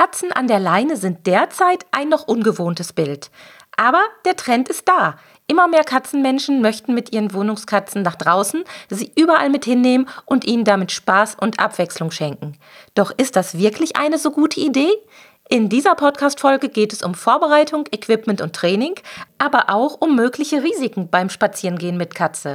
Katzen an der Leine sind derzeit ein noch ungewohntes Bild. Aber der Trend ist da. Immer mehr Katzenmenschen möchten mit ihren Wohnungskatzen nach draußen, sie überall mit hinnehmen und ihnen damit Spaß und Abwechslung schenken. Doch ist das wirklich eine so gute Idee? In dieser Podcast-Folge geht es um Vorbereitung, Equipment und Training, aber auch um mögliche Risiken beim Spazierengehen mit Katze.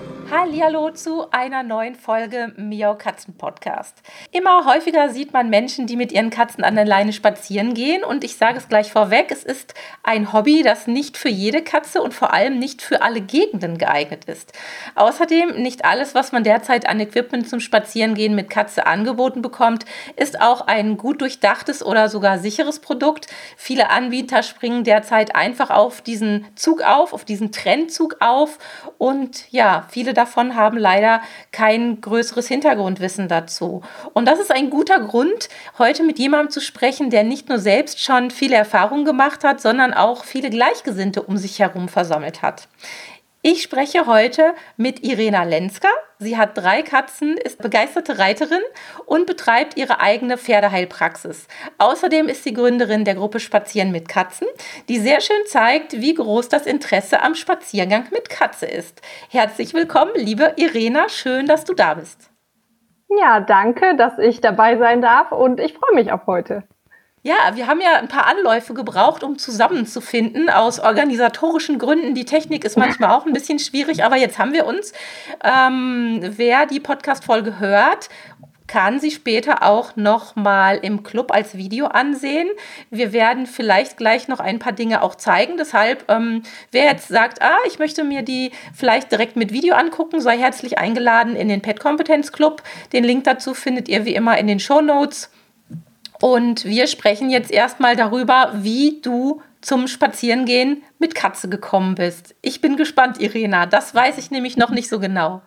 Hallo zu einer neuen Folge Miau Katzen Podcast. Immer häufiger sieht man Menschen, die mit ihren Katzen an der Leine spazieren gehen und ich sage es gleich vorweg, es ist ein Hobby, das nicht für jede Katze und vor allem nicht für alle Gegenden geeignet ist. Außerdem nicht alles, was man derzeit an Equipment zum Spazierengehen mit Katze angeboten bekommt, ist auch ein gut durchdachtes oder sogar sicheres Produkt. Viele Anbieter springen derzeit einfach auf diesen Zug auf, auf diesen Trendzug auf und ja, viele davon haben leider kein größeres Hintergrundwissen dazu. Und das ist ein guter Grund, heute mit jemandem zu sprechen, der nicht nur selbst schon viele Erfahrungen gemacht hat, sondern auch viele Gleichgesinnte um sich herum versammelt hat. Ich spreche heute mit Irena Lenska. Sie hat drei Katzen, ist begeisterte Reiterin und betreibt ihre eigene Pferdeheilpraxis. Außerdem ist sie Gründerin der Gruppe Spazieren mit Katzen, die sehr schön zeigt, wie groß das Interesse am Spaziergang mit Katze ist. Herzlich willkommen, liebe Irena, schön, dass du da bist. Ja, danke, dass ich dabei sein darf und ich freue mich auf heute. Ja, wir haben ja ein paar Anläufe gebraucht, um zusammenzufinden, aus organisatorischen Gründen. Die Technik ist manchmal auch ein bisschen schwierig, aber jetzt haben wir uns. Ähm, wer die Podcast-Folge hört, kann sie später auch noch mal im Club als Video ansehen. Wir werden vielleicht gleich noch ein paar Dinge auch zeigen. Deshalb, ähm, wer jetzt sagt, ah, ich möchte mir die vielleicht direkt mit Video angucken, sei herzlich eingeladen in den Pet Kompetenz Club. Den Link dazu findet ihr wie immer in den Show Notes. Und wir sprechen jetzt erstmal darüber, wie du zum Spazierengehen mit Katze gekommen bist. Ich bin gespannt, Irena. Das weiß ich nämlich noch nicht so genau.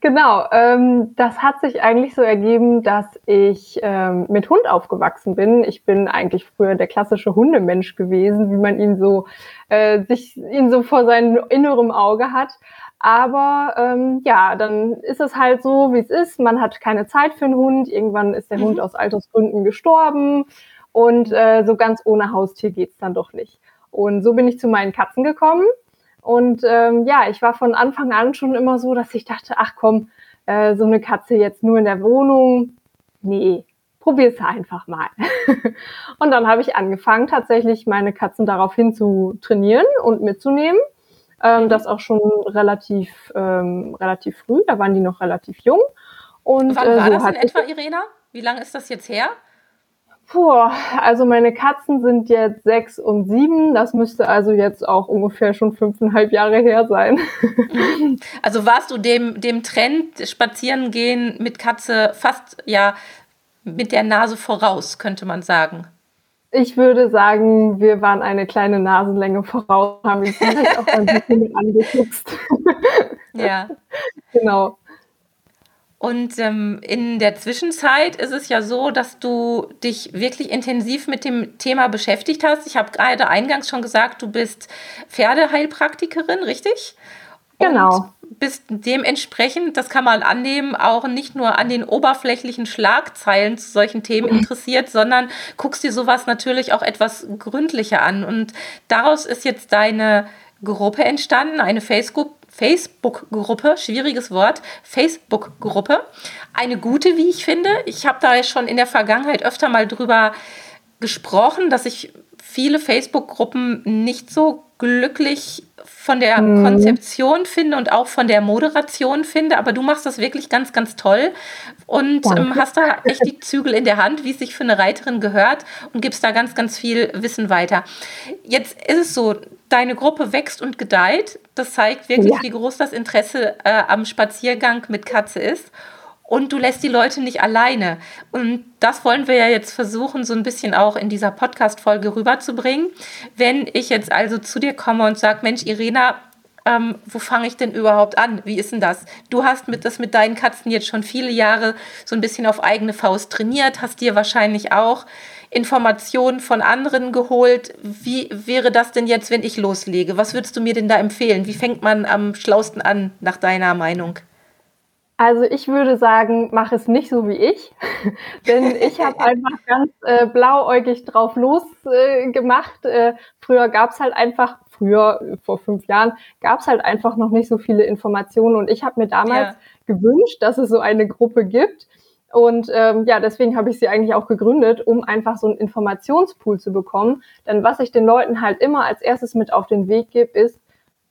Genau, ähm, das hat sich eigentlich so ergeben, dass ich ähm, mit Hund aufgewachsen bin. Ich bin eigentlich früher der klassische Hundemensch gewesen, wie man ihn so äh, sich ihn so vor seinem inneren Auge hat. Aber ähm, ja, dann ist es halt so, wie es ist. Man hat keine Zeit für einen Hund. Irgendwann ist der mhm. Hund aus Altersgründen gestorben. Und äh, so ganz ohne Haustier geht's dann doch nicht. Und so bin ich zu meinen Katzen gekommen. Und ähm, ja, ich war von Anfang an schon immer so, dass ich dachte, ach komm, äh, so eine Katze jetzt nur in der Wohnung. Nee, probier's einfach mal. und dann habe ich angefangen, tatsächlich meine Katzen daraufhin zu trainieren und mitzunehmen. Ähm, das auch schon relativ, ähm, relativ früh, da waren die noch relativ jung. Und, Wann äh, war so das in etwa, Irena? Wie lange ist das jetzt her? Puh, also meine Katzen sind jetzt sechs und sieben. Das müsste also jetzt auch ungefähr schon fünfeinhalb Jahre her sein. Also warst du dem, dem Trend spazieren gehen mit Katze fast ja mit der Nase voraus, könnte man sagen. Ich würde sagen, wir waren eine kleine Nasenlänge voraus, haben ihn vielleicht auch ein bisschen angeguckt. Ja. Genau. Und ähm, in der Zwischenzeit ist es ja so, dass du dich wirklich intensiv mit dem Thema beschäftigt hast. Ich habe gerade eingangs schon gesagt, du bist Pferdeheilpraktikerin, richtig? Genau. Und bist dementsprechend, das kann man annehmen, auch nicht nur an den oberflächlichen Schlagzeilen zu solchen Themen mhm. interessiert, sondern guckst dir sowas natürlich auch etwas gründlicher an. Und daraus ist jetzt deine Gruppe entstanden, eine Facebook Facebook-Gruppe, schwieriges Wort, Facebook-Gruppe. Eine gute, wie ich finde. Ich habe da schon in der Vergangenheit öfter mal drüber gesprochen, dass ich viele Facebook-Gruppen nicht so glücklich von der mhm. Konzeption finde und auch von der Moderation finde. Aber du machst das wirklich ganz, ganz toll und ähm, hast da echt die Zügel in der Hand, wie es sich für eine Reiterin gehört und gibst da ganz, ganz viel Wissen weiter. Jetzt ist es so, deine Gruppe wächst und gedeiht. Das zeigt wirklich, ja. wie groß das Interesse äh, am Spaziergang mit Katze ist. und du lässt die Leute nicht alleine. Und das wollen wir ja jetzt versuchen, so ein bisschen auch in dieser Podcast-Folge rüberzubringen. Wenn ich jetzt also zu dir komme und sage, Mensch, Irena, ähm, wo fange ich denn überhaupt an? Wie ist denn das? Du hast mit, das mit deinen Katzen jetzt schon viele Jahre so ein bisschen auf eigene Faust trainiert, hast dir wahrscheinlich auch Informationen von anderen geholt. Wie wäre das denn jetzt, wenn ich loslege? Was würdest du mir denn da empfehlen? Wie fängt man am schlausten an, nach deiner Meinung? Also ich würde sagen, mach es nicht so wie ich, denn ich habe einfach ganz äh, blauäugig drauf losgemacht. Äh, äh, früher gab es halt einfach, früher, vor fünf Jahren, gab es halt einfach noch nicht so viele Informationen und ich habe mir damals ja. gewünscht, dass es so eine Gruppe gibt. Und ähm, ja, deswegen habe ich sie eigentlich auch gegründet, um einfach so einen Informationspool zu bekommen. Denn was ich den Leuten halt immer als erstes mit auf den Weg gebe, ist,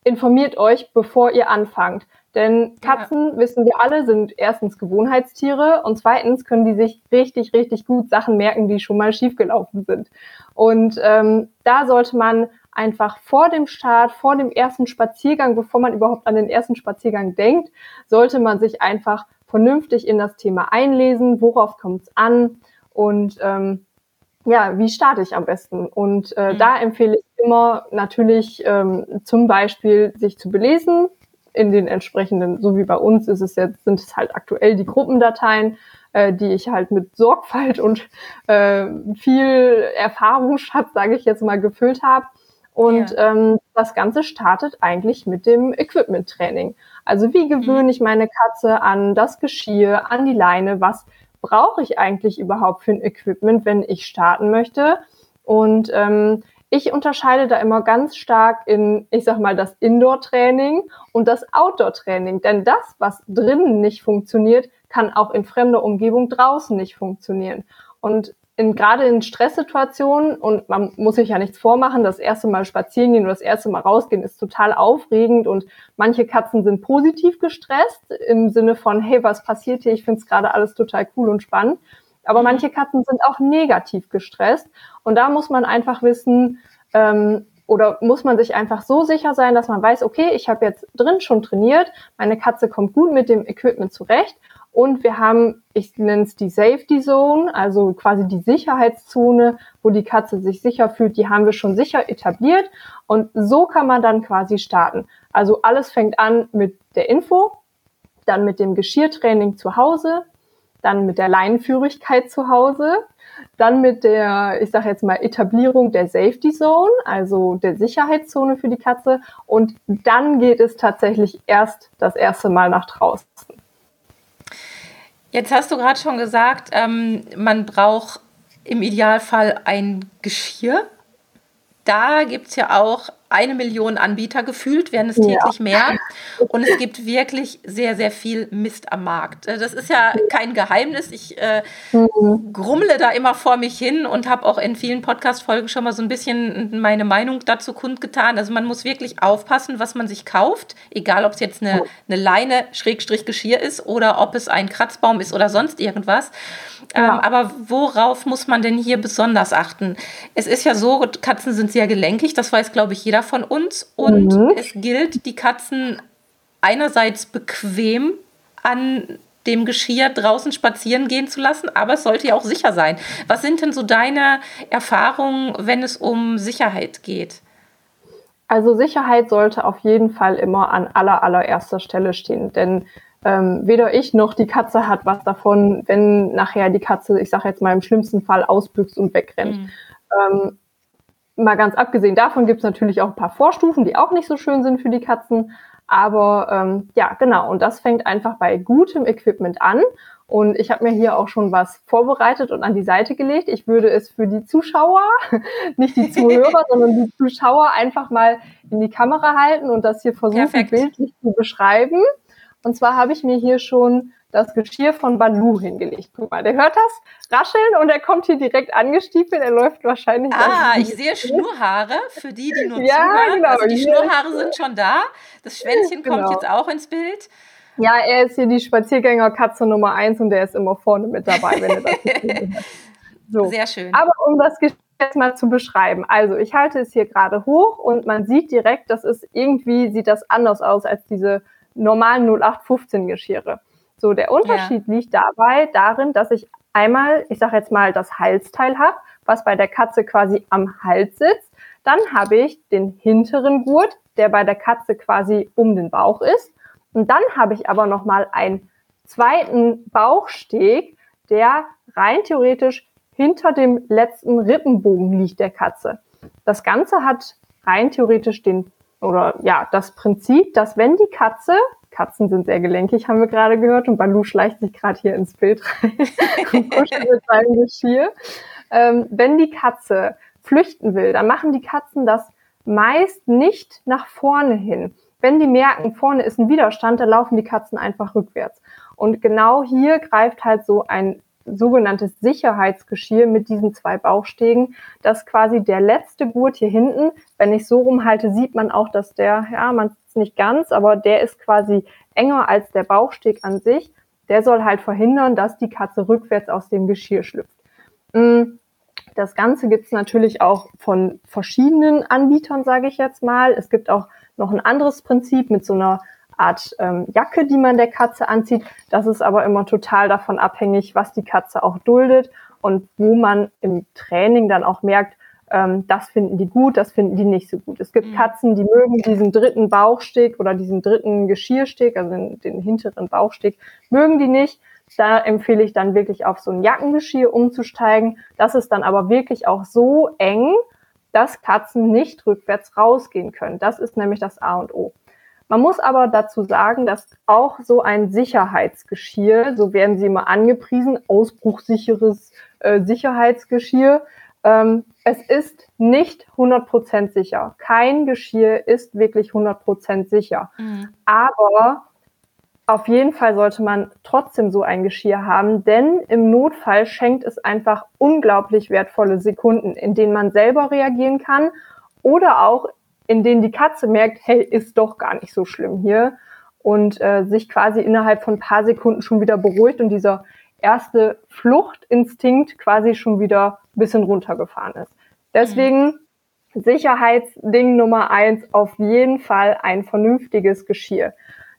informiert euch, bevor ihr anfangt. Denn Katzen, ja. wissen wir alle, sind erstens Gewohnheitstiere und zweitens können die sich richtig, richtig gut Sachen merken, die schon mal schiefgelaufen sind. Und ähm, da sollte man einfach vor dem Start, vor dem ersten Spaziergang, bevor man überhaupt an den ersten Spaziergang denkt, sollte man sich einfach vernünftig in das Thema einlesen, worauf kommt es an und ähm, ja, wie starte ich am besten? Und äh, mhm. da empfehle ich immer natürlich ähm, zum Beispiel sich zu belesen, in den entsprechenden, so wie bei uns ist es jetzt, sind es halt aktuell die Gruppendateien, äh, die ich halt mit Sorgfalt und äh, viel Erfahrungsschatz, sage ich jetzt mal, gefüllt habe. Und ja. ähm, das Ganze startet eigentlich mit dem Equipment-Training. Also wie gewöhne ich meine Katze an das Geschirr, an die Leine? Was brauche ich eigentlich überhaupt für ein Equipment, wenn ich starten möchte? Und ähm, ich unterscheide da immer ganz stark in, ich sag mal, das Indoor-Training und das Outdoor-Training. Denn das, was drinnen nicht funktioniert, kann auch in fremder Umgebung draußen nicht funktionieren. Und in, gerade in Stresssituationen, und man muss sich ja nichts vormachen, das erste Mal spazieren gehen oder das erste Mal rausgehen ist total aufregend und manche Katzen sind positiv gestresst im Sinne von, hey, was passiert hier? Ich finde es gerade alles total cool und spannend. Aber mhm. manche Katzen sind auch negativ gestresst. Und da muss man einfach wissen, ähm, oder muss man sich einfach so sicher sein, dass man weiß, okay, ich habe jetzt drin schon trainiert, meine Katze kommt gut mit dem Equipment zurecht und wir haben, ich nenne es die Safety Zone, also quasi die Sicherheitszone, wo die Katze sich sicher fühlt, die haben wir schon sicher etabliert und so kann man dann quasi starten. Also alles fängt an mit der Info, dann mit dem Geschirrtraining zu Hause, dann mit der Leinenführigkeit zu Hause, dann mit der, ich sage jetzt mal, Etablierung der Safety Zone, also der Sicherheitszone für die Katze. Und dann geht es tatsächlich erst das erste Mal nach draußen. Jetzt hast du gerade schon gesagt, ähm, man braucht im Idealfall ein Geschirr. Da gibt es ja auch eine Million Anbieter gefühlt, werden es täglich ja. mehr. Und es gibt wirklich sehr, sehr viel Mist am Markt. Äh, das ist ja kein Geheimnis. Ich äh, mhm. grummle da immer vor mich hin und habe auch in vielen Podcast-Folgen schon mal so ein bisschen meine Meinung dazu kundgetan. Also man muss wirklich aufpassen, was man sich kauft, egal ob es jetzt eine, eine Leine, Schrägstrich Geschirr ist oder ob es ein Kratzbaum ist oder sonst irgendwas. Ja. Ähm, aber worauf muss man denn hier besonders achten? Es ist ja so, Katzen sind sehr gelenkig, das weiß, glaube ich, jeder von uns. Und mhm. es gilt, die Katzen einerseits bequem an dem Geschirr draußen spazieren gehen zu lassen, aber es sollte ja auch sicher sein. Was sind denn so deine Erfahrungen, wenn es um Sicherheit geht? Also Sicherheit sollte auf jeden Fall immer an aller allererster Stelle stehen, denn ähm, weder ich noch die Katze hat was davon, wenn nachher die Katze, ich sage jetzt mal im schlimmsten Fall, ausbüchst und wegrennt. Mhm. Ähm, mal ganz abgesehen davon gibt es natürlich auch ein paar Vorstufen, die auch nicht so schön sind für die Katzen. Aber ähm, ja, genau. Und das fängt einfach bei gutem Equipment an. Und ich habe mir hier auch schon was vorbereitet und an die Seite gelegt. Ich würde es für die Zuschauer, nicht die Zuhörer, sondern die Zuschauer einfach mal in die Kamera halten und das hier versuchen, Perfekt. bildlich zu beschreiben. Und zwar habe ich mir hier schon das Geschirr von Balu hingelegt. Guck mal, der hört das rascheln und er kommt hier direkt angestiefelt. Er läuft wahrscheinlich. Ah, ich sehe Schnurhaare für die, die nur ja, zuhören. Genau. Also die Schnurhaare sind schon da. Das Schwänzchen genau. kommt jetzt auch ins Bild. Ja, er ist hier die Spaziergängerkatze Nummer eins und der ist immer vorne mit dabei, wenn er das so. Sehr schön. Aber um das Geschirr jetzt mal zu beschreiben. Also ich halte es hier gerade hoch und man sieht direkt, das ist irgendwie, sieht das anders aus als diese normalen 0815 Geschirre. So, der Unterschied ja. liegt dabei darin, dass ich einmal, ich sage jetzt mal, das Halsteil habe, was bei der Katze quasi am Hals sitzt. Dann habe ich den hinteren Gurt, der bei der Katze quasi um den Bauch ist. Und dann habe ich aber noch mal einen zweiten Bauchsteg, der rein theoretisch hinter dem letzten Rippenbogen liegt der Katze. Das Ganze hat rein theoretisch den oder ja, das Prinzip, dass wenn die Katze, Katzen sind sehr gelenkig, haben wir gerade gehört, und Balu schleicht sich gerade hier ins Bild rein und kuschelt mit seinem Geschirr. Ähm, wenn die Katze flüchten will, dann machen die Katzen das meist nicht nach vorne hin. Wenn die merken, vorne ist ein Widerstand, dann laufen die Katzen einfach rückwärts. Und genau hier greift halt so ein sogenanntes Sicherheitsgeschirr mit diesen zwei Bauchstegen, dass quasi der letzte Gurt hier hinten, wenn ich so rumhalte, sieht man auch, dass der, ja, man es nicht ganz, aber der ist quasi enger als der Bauchsteg an sich. Der soll halt verhindern, dass die Katze rückwärts aus dem Geschirr schlüpft. Mm, das Ganze gibt es natürlich auch von verschiedenen Anbietern, sage ich jetzt mal. Es gibt auch noch ein anderes Prinzip mit so einer Art ähm, Jacke, die man der Katze anzieht. Das ist aber immer total davon abhängig, was die Katze auch duldet und wo man im Training dann auch merkt, ähm, das finden die gut, das finden die nicht so gut. Es gibt mhm. Katzen, die mögen diesen dritten Bauchsteg oder diesen dritten Geschirrsteg, also den, den hinteren Bauchsteg, mögen die nicht. Da empfehle ich dann wirklich auf so ein Jackengeschirr umzusteigen. Das ist dann aber wirklich auch so eng, dass Katzen nicht rückwärts rausgehen können. Das ist nämlich das A und O. Man muss aber dazu sagen, dass auch so ein Sicherheitsgeschirr, so werden sie immer angepriesen, ausbruchsicheres äh, Sicherheitsgeschirr, ähm, es ist nicht 100% sicher. Kein Geschirr ist wirklich 100% sicher. Mhm. Aber auf jeden Fall sollte man trotzdem so ein Geschirr haben, denn im Notfall schenkt es einfach unglaublich wertvolle Sekunden, in denen man selber reagieren kann oder auch in denen die Katze merkt, hey, ist doch gar nicht so schlimm hier und äh, sich quasi innerhalb von ein paar Sekunden schon wieder beruhigt und dieser erste Fluchtinstinkt quasi schon wieder ein bisschen runtergefahren ist. Deswegen. Sicherheitsding Nummer eins, auf jeden Fall ein vernünftiges Geschirr.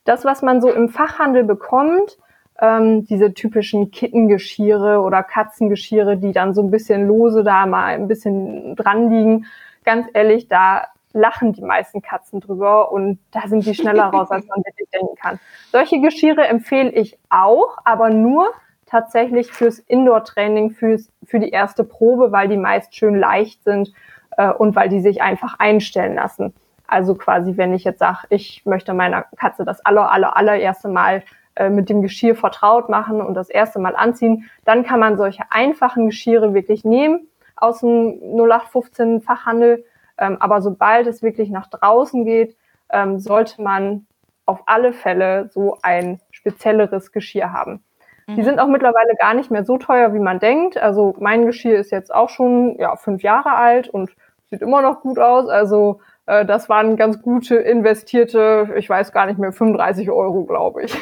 Das, was man so im Fachhandel bekommt, ähm, diese typischen Kittengeschirre oder Katzengeschirre, die dann so ein bisschen lose da mal ein bisschen dran liegen, ganz ehrlich, da lachen die meisten Katzen drüber und da sind die schneller raus, als man wirklich denken kann. Solche Geschirre empfehle ich auch, aber nur tatsächlich fürs Indoor-Training, fürs, für die erste Probe, weil die meist schön leicht sind äh, und weil die sich einfach einstellen lassen. Also quasi, wenn ich jetzt sage, ich möchte meiner Katze das aller, aller, allererste Mal äh, mit dem Geschirr vertraut machen und das erste Mal anziehen, dann kann man solche einfachen Geschirre wirklich nehmen aus dem 0815 Fachhandel ähm, aber sobald es wirklich nach draußen geht, ähm, sollte man auf alle Fälle so ein spezielleres Geschirr haben. Mhm. Die sind auch mittlerweile gar nicht mehr so teuer, wie man denkt. Also mein Geschirr ist jetzt auch schon ja, fünf Jahre alt und sieht immer noch gut aus. Also äh, das waren ganz gute investierte, ich weiß gar nicht mehr, 35 Euro, glaube ich.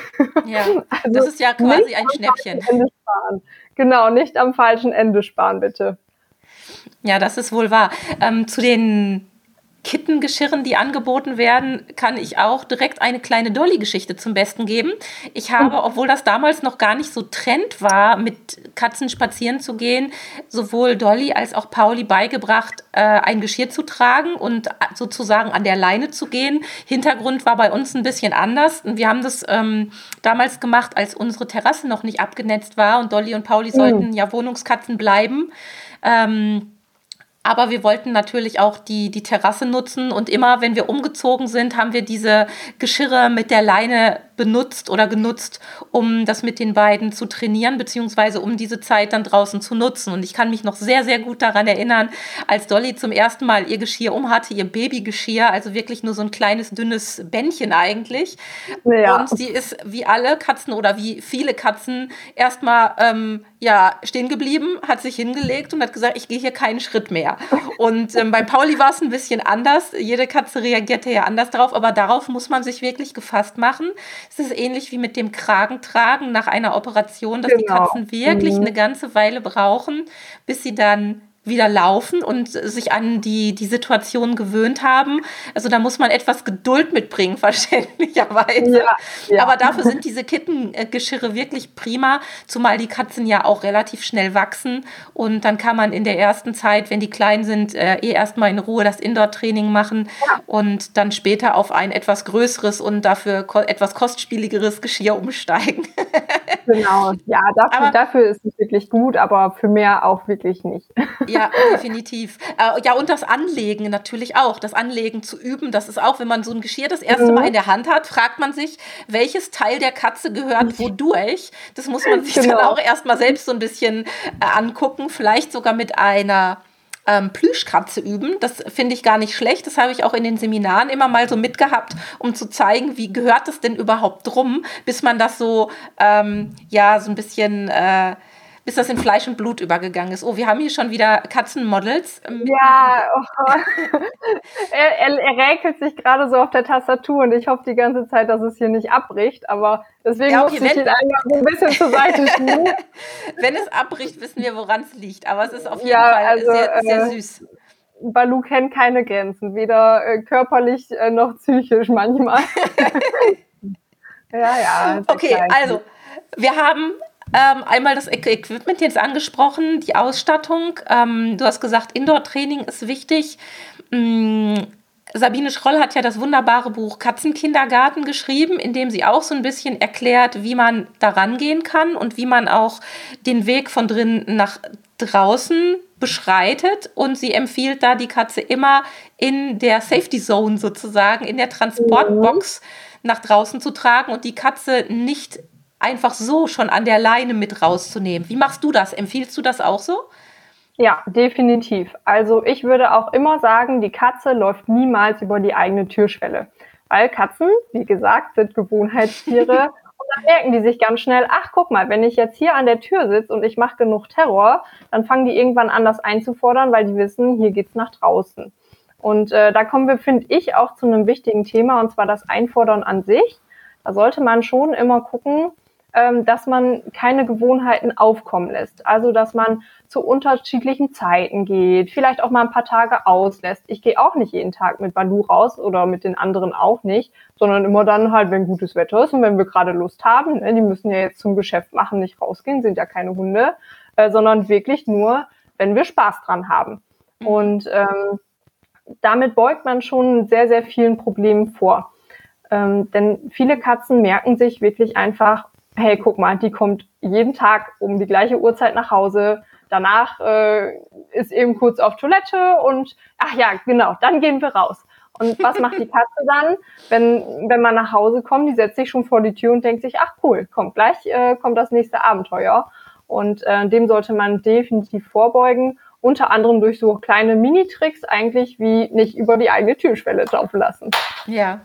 Ja, also das ist ja quasi ein Schnäppchen. Genau, nicht am falschen Ende sparen, bitte. Ja, das ist wohl wahr. Ähm, zu den Kittengeschirren, die angeboten werden, kann ich auch direkt eine kleine Dolly-Geschichte zum Besten geben. Ich habe, oh. obwohl das damals noch gar nicht so Trend war, mit Katzen spazieren zu gehen, sowohl Dolly als auch Pauli beigebracht, äh, ein Geschirr zu tragen und sozusagen an der Leine zu gehen. Hintergrund war bei uns ein bisschen anders. Und wir haben das ähm, damals gemacht, als unsere Terrasse noch nicht abgenetzt war und Dolly und Pauli sollten mhm. ja Wohnungskatzen bleiben. Ähm, aber wir wollten natürlich auch die, die Terrasse nutzen und immer, wenn wir umgezogen sind, haben wir diese Geschirre mit der Leine benutzt oder genutzt, um das mit den beiden zu trainieren, beziehungsweise um diese Zeit dann draußen zu nutzen. Und ich kann mich noch sehr, sehr gut daran erinnern, als Dolly zum ersten Mal ihr Geschirr umhatte, ihr Babygeschirr, also wirklich nur so ein kleines, dünnes Bändchen eigentlich. Ja. Und sie ist wie alle Katzen oder wie viele Katzen erstmal ähm, ja, stehen geblieben, hat sich hingelegt und hat gesagt, ich gehe hier keinen Schritt mehr. Und ähm, bei Pauli war es ein bisschen anders. Jede Katze reagierte ja anders darauf, aber darauf muss man sich wirklich gefasst machen. Es ist ähnlich wie mit dem Kragentragen nach einer Operation, dass genau. die Katzen wirklich mhm. eine ganze Weile brauchen, bis sie dann wieder laufen und sich an die, die Situation gewöhnt haben. Also da muss man etwas Geduld mitbringen, verständlicherweise. Ja, ja. Aber dafür sind diese Kittengeschirre wirklich prima, zumal die Katzen ja auch relativ schnell wachsen. Und dann kann man in der ersten Zeit, wenn die klein sind, äh, eh erstmal in Ruhe das Indoor-Training machen ja. und dann später auf ein etwas größeres und dafür etwas kostspieligeres Geschirr umsteigen. genau, ja, dafür, aber, dafür ist es wirklich gut, aber für mehr auch wirklich nicht. Ja, definitiv. Äh, ja, und das Anlegen natürlich auch. Das Anlegen zu üben, das ist auch, wenn man so ein Geschirr das erste mhm. Mal in der Hand hat, fragt man sich, welches Teil der Katze gehört wodurch. Das muss man sich genau. dann auch erstmal selbst so ein bisschen äh, angucken. Vielleicht sogar mit einer ähm, Plüschkatze üben. Das finde ich gar nicht schlecht. Das habe ich auch in den Seminaren immer mal so mitgehabt, um zu zeigen, wie gehört das denn überhaupt drum, bis man das so, ähm, ja, so ein bisschen. Äh, bis das in Fleisch und Blut übergegangen ist. Oh, wir haben hier schon wieder Katzenmodels. Ähm, ja, oh. er, er, er, räkelt sich gerade so auf der Tastatur und ich hoffe die ganze Zeit, dass es hier nicht abbricht, aber deswegen ja, okay, muss ich ihn einfach so ein bisschen zur Seite schieben. wenn es abbricht, wissen wir, woran es liegt, aber es ist auf jeden ja, Fall also, sehr, sehr äh, süß. Balu kennt keine Grenzen, weder äh, körperlich äh, noch psychisch manchmal. ja, ja. Okay, also wir haben ähm, einmal das Equipment jetzt angesprochen, die Ausstattung. Ähm, du hast gesagt, Indoor-Training ist wichtig. Ähm, Sabine Schroll hat ja das wunderbare Buch Katzenkindergarten geschrieben, in dem sie auch so ein bisschen erklärt, wie man daran gehen kann und wie man auch den Weg von drinnen nach draußen beschreitet. Und sie empfiehlt da die Katze immer in der Safety Zone sozusagen, in der Transportbox mhm. nach draußen zu tragen und die Katze nicht einfach so schon an der Leine mit rauszunehmen. Wie machst du das? Empfiehlst du das auch so? Ja, definitiv. Also ich würde auch immer sagen, die Katze läuft niemals über die eigene Türschwelle. Weil Katzen, wie gesagt, sind Gewohnheitstiere. und dann merken die sich ganz schnell, ach guck mal, wenn ich jetzt hier an der Tür sitze und ich mache genug Terror, dann fangen die irgendwann an, das einzufordern, weil die wissen, hier geht's nach draußen. Und äh, da kommen wir, finde ich, auch zu einem wichtigen Thema, und zwar das Einfordern an sich. Da sollte man schon immer gucken, ähm, dass man keine Gewohnheiten aufkommen lässt. Also, dass man zu unterschiedlichen Zeiten geht, vielleicht auch mal ein paar Tage auslässt. Ich gehe auch nicht jeden Tag mit Balu raus oder mit den anderen auch nicht, sondern immer dann halt, wenn gutes Wetter ist und wenn wir gerade Lust haben. Ne? Die müssen ja jetzt zum Geschäft machen, nicht rausgehen, sind ja keine Hunde, äh, sondern wirklich nur, wenn wir Spaß dran haben. Mhm. Und ähm, damit beugt man schon sehr, sehr vielen Problemen vor. Ähm, denn viele Katzen merken sich wirklich einfach, hey, guck mal, die kommt jeden Tag um die gleiche Uhrzeit nach Hause. Danach äh, ist eben kurz auf Toilette und ach ja, genau, dann gehen wir raus. Und was macht die Katze dann, wenn, wenn man nach Hause kommt? Die setzt sich schon vor die Tür und denkt sich, ach cool, kommt gleich, äh, kommt das nächste Abenteuer. Und äh, dem sollte man definitiv vorbeugen unter anderem durch so kleine Mini-Tricks eigentlich wie nicht über die eigene Türschwelle laufen lassen. Ja.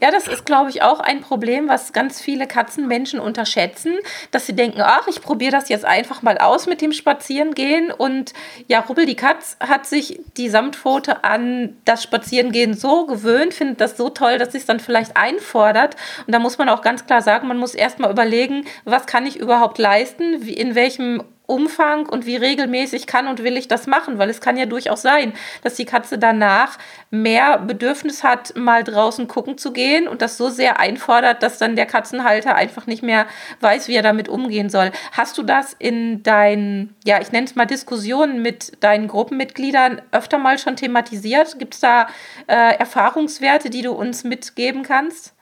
Ja, das ist, glaube ich, auch ein Problem, was ganz viele Katzenmenschen unterschätzen, dass sie denken, ach, ich probiere das jetzt einfach mal aus mit dem Spazierengehen. Und ja, Rubbel die Katz hat sich die Samtpfote an das Spazierengehen so gewöhnt, findet das so toll, dass sie es dann vielleicht einfordert. Und da muss man auch ganz klar sagen, man muss erstmal überlegen, was kann ich überhaupt leisten, in welchem Umfang und wie regelmäßig kann und will ich das machen, weil es kann ja durchaus sein, dass die Katze danach mehr Bedürfnis hat, mal draußen gucken zu gehen und das so sehr einfordert, dass dann der Katzenhalter einfach nicht mehr weiß, wie er damit umgehen soll. Hast du das in deinen, ja, ich nenne es mal Diskussionen mit deinen Gruppenmitgliedern öfter mal schon thematisiert? Gibt es da äh, Erfahrungswerte, die du uns mitgeben kannst?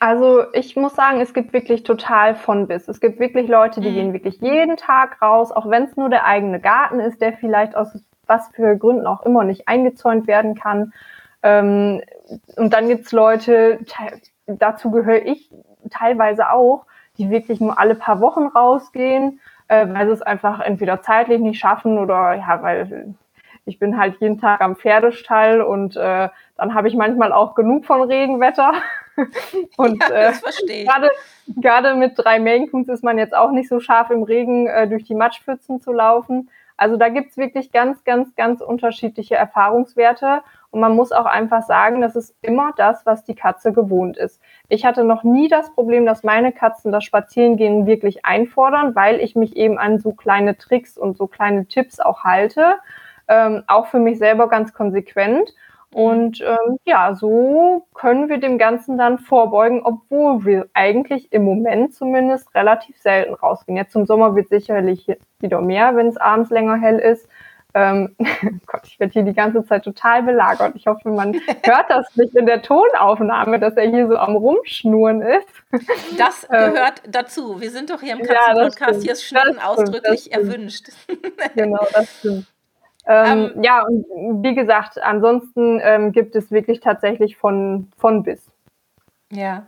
Also ich muss sagen, es gibt wirklich total von bis. Es gibt wirklich Leute, die mhm. gehen wirklich jeden Tag raus, auch wenn es nur der eigene Garten ist, der vielleicht aus was für Gründen auch immer nicht eingezäunt werden kann. Ähm, und dann gibt's Leute, dazu gehöre ich teilweise auch, die wirklich nur alle paar Wochen rausgehen, äh, weil sie es einfach entweder zeitlich nicht schaffen oder ja, weil ich bin halt jeden Tag am Pferdestall und äh, dann habe ich manchmal auch genug von Regenwetter. Und ja, äh, gerade, gerade mit drei Maine Coons ist man jetzt auch nicht so scharf im Regen äh, durch die Matschpfützen zu laufen. Also da gibt's wirklich ganz, ganz, ganz unterschiedliche Erfahrungswerte. Und man muss auch einfach sagen, das ist immer das, was die Katze gewohnt ist. Ich hatte noch nie das Problem, dass meine Katzen das Spazierengehen wirklich einfordern, weil ich mich eben an so kleine Tricks und so kleine Tipps auch halte. Ähm, auch für mich selber ganz konsequent. Und ähm, ja, so können wir dem Ganzen dann vorbeugen, obwohl wir eigentlich im Moment zumindest relativ selten rausgehen. Jetzt zum Sommer wird sicherlich wieder mehr, wenn es abends länger hell ist. Ähm, Gott, ich werde hier die ganze Zeit total belagert. Ich hoffe, man hört das nicht in der Tonaufnahme, dass er hier so am Rumschnurren ist. Das ähm, gehört ähm, dazu. Wir sind doch hier im Katzenpodcast. Ja, hier ist Schnurren ausdrücklich erwünscht. Genau, das stimmt. Ähm, ähm, ja, und wie gesagt, ansonsten ähm, gibt es wirklich tatsächlich von, von bis. Ja.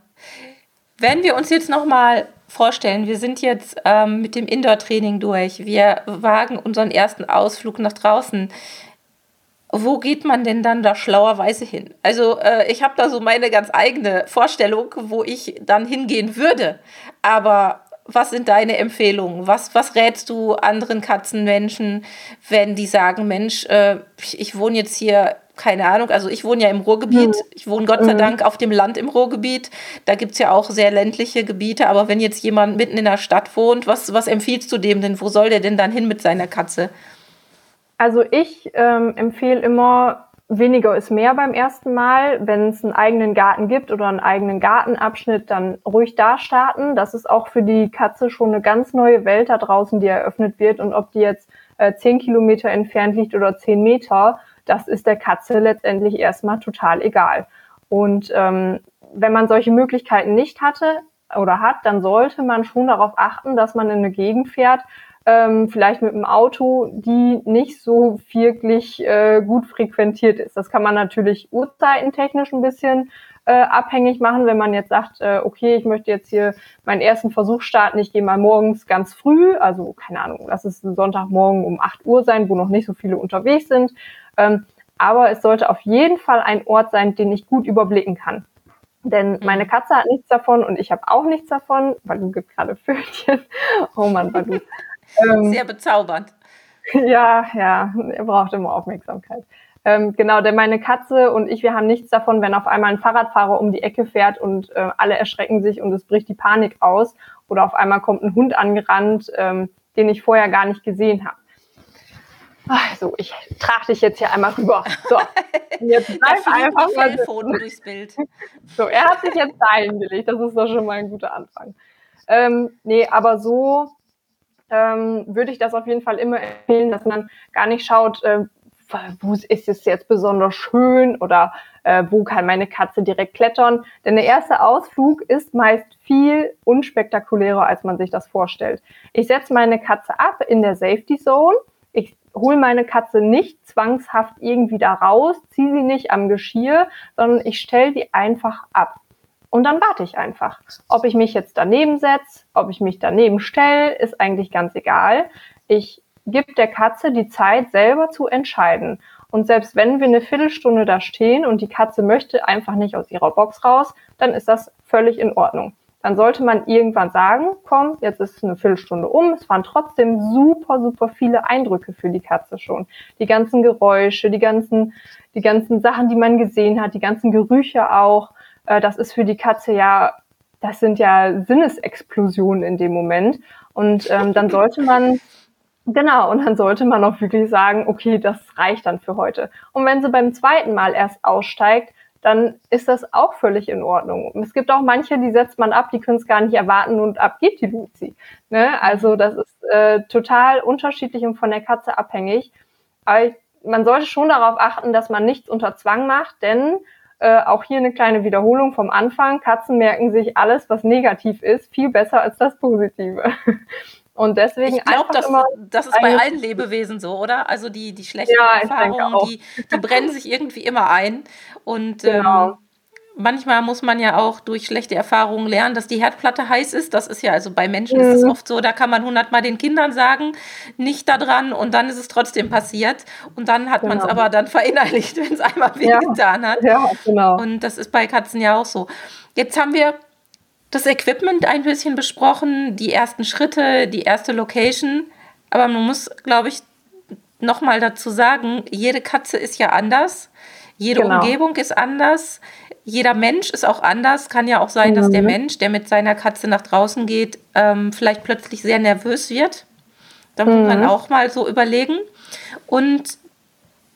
Wenn wir uns jetzt nochmal vorstellen, wir sind jetzt ähm, mit dem Indoor-Training durch, wir wagen unseren ersten Ausflug nach draußen. Wo geht man denn dann da schlauerweise hin? Also äh, ich habe da so meine ganz eigene Vorstellung, wo ich dann hingehen würde. Aber was sind deine Empfehlungen? Was, was rätst du anderen Katzenmenschen, wenn die sagen, Mensch, äh, ich, ich, wohne jetzt hier, keine Ahnung, also ich wohne ja im Ruhrgebiet, mhm. ich wohne Gott sei mhm. Dank auf dem Land im Ruhrgebiet, da gibt es ja auch sehr ländliche Gebiete, aber wenn jetzt jemand mitten in der Stadt wohnt, was, was empfiehlst du dem denn? Wo soll der denn dann hin mit seiner Katze? Also ich ähm, empfehle immer, weniger ist mehr beim ersten Mal. Wenn es einen eigenen Garten gibt oder einen eigenen Gartenabschnitt, dann ruhig da starten. Das ist auch für die Katze schon eine ganz neue Welt da draußen, die eröffnet wird. Und ob die jetzt äh, zehn Kilometer entfernt liegt oder zehn Meter, das ist der Katze letztendlich erstmal total egal. Und ähm, wenn man solche Möglichkeiten nicht hatte oder hat, dann sollte man schon darauf achten, dass man in eine Gegend fährt, ähm, vielleicht mit einem Auto, die nicht so wirklich äh, gut frequentiert ist. Das kann man natürlich uhrzeitentechnisch ein bisschen äh, abhängig machen, wenn man jetzt sagt, äh, okay, ich möchte jetzt hier meinen ersten Versuch starten, ich gehe mal morgens ganz früh, also keine Ahnung, lass es Sonntagmorgen um 8 Uhr sein, wo noch nicht so viele unterwegs sind. Ähm, aber es sollte auf jeden Fall ein Ort sein, den ich gut überblicken kann. Denn mhm. meine Katze hat nichts davon und ich habe auch nichts davon, weil du gibt gerade Vögelchen. Oh Mann, du ähm, Sehr bezaubernd. Ja, ja, er braucht immer Aufmerksamkeit. Ähm, genau, denn meine Katze und ich, wir haben nichts davon, wenn auf einmal ein Fahrradfahrer um die Ecke fährt und äh, alle erschrecken sich und es bricht die Panik aus. Oder auf einmal kommt ein Hund angerannt, ähm, den ich vorher gar nicht gesehen habe. Also, ich trage dich jetzt hier einmal rüber. So, jetzt bleib einfach mal durchs Bild. So, er hat sich jetzt dahin gelegt. Das ist doch schon mal ein guter Anfang. Ähm, nee, aber so ähm, würde ich das auf jeden Fall immer empfehlen, dass man gar nicht schaut, äh, wo ist es jetzt besonders schön oder äh, wo kann meine Katze direkt klettern. Denn der erste Ausflug ist meist viel unspektakulärer, als man sich das vorstellt. Ich setze meine Katze ab in der Safety Zone. Ich hole meine Katze nicht zwangshaft irgendwie da raus, ziehe sie nicht am Geschirr, sondern ich stelle die einfach ab. Und dann warte ich einfach. Ob ich mich jetzt daneben setze, ob ich mich daneben stelle, ist eigentlich ganz egal. Ich gebe der Katze die Zeit, selber zu entscheiden. Und selbst wenn wir eine Viertelstunde da stehen und die Katze möchte einfach nicht aus ihrer Box raus, dann ist das völlig in Ordnung. Dann sollte man irgendwann sagen, komm, jetzt ist eine Viertelstunde um. Es waren trotzdem super, super viele Eindrücke für die Katze schon. Die ganzen Geräusche, die ganzen, die ganzen Sachen, die man gesehen hat, die ganzen Gerüche auch. Äh, das ist für die Katze ja, das sind ja Sinnesexplosionen in dem Moment. Und ähm, dann sollte man, genau, und dann sollte man auch wirklich sagen, okay, das reicht dann für heute. Und wenn sie beim zweiten Mal erst aussteigt, dann ist das auch völlig in Ordnung. Es gibt auch manche, die setzt man ab, die können es gar nicht erwarten und ab geht die Luzi. Ne? Also das ist äh, total unterschiedlich und von der Katze abhängig. Aber ich, man sollte schon darauf achten, dass man nichts unter Zwang macht, denn äh, auch hier eine kleine Wiederholung vom Anfang. Katzen merken sich alles, was negativ ist, viel besser als das Positive. Und deswegen ich glaube, das, das ist bei allen Lebewesen so, oder? Also die, die schlechten ja, Erfahrungen, die, die brennen sich irgendwie immer ein. Und genau. ähm, manchmal muss man ja auch durch schlechte Erfahrungen lernen, dass die Herdplatte heiß ist. Das ist ja, also bei Menschen mhm. ist es mhm. oft so, da kann man hundertmal den Kindern sagen, nicht da dran und dann ist es trotzdem passiert. Und dann hat genau. man es aber dann verinnerlicht, wenn es einmal wehgetan ja. hat. Ja, genau. Und das ist bei Katzen ja auch so. Jetzt haben wir das Equipment ein bisschen besprochen, die ersten Schritte, die erste Location. Aber man muss, glaube ich, nochmal dazu sagen, jede Katze ist ja anders. Jede genau. Umgebung ist anders. Jeder Mensch ist auch anders. Kann ja auch sein, mhm. dass der mhm. Mensch, der mit seiner Katze nach draußen geht, ähm, vielleicht plötzlich sehr nervös wird. Da muss mhm. man auch mal so überlegen. Und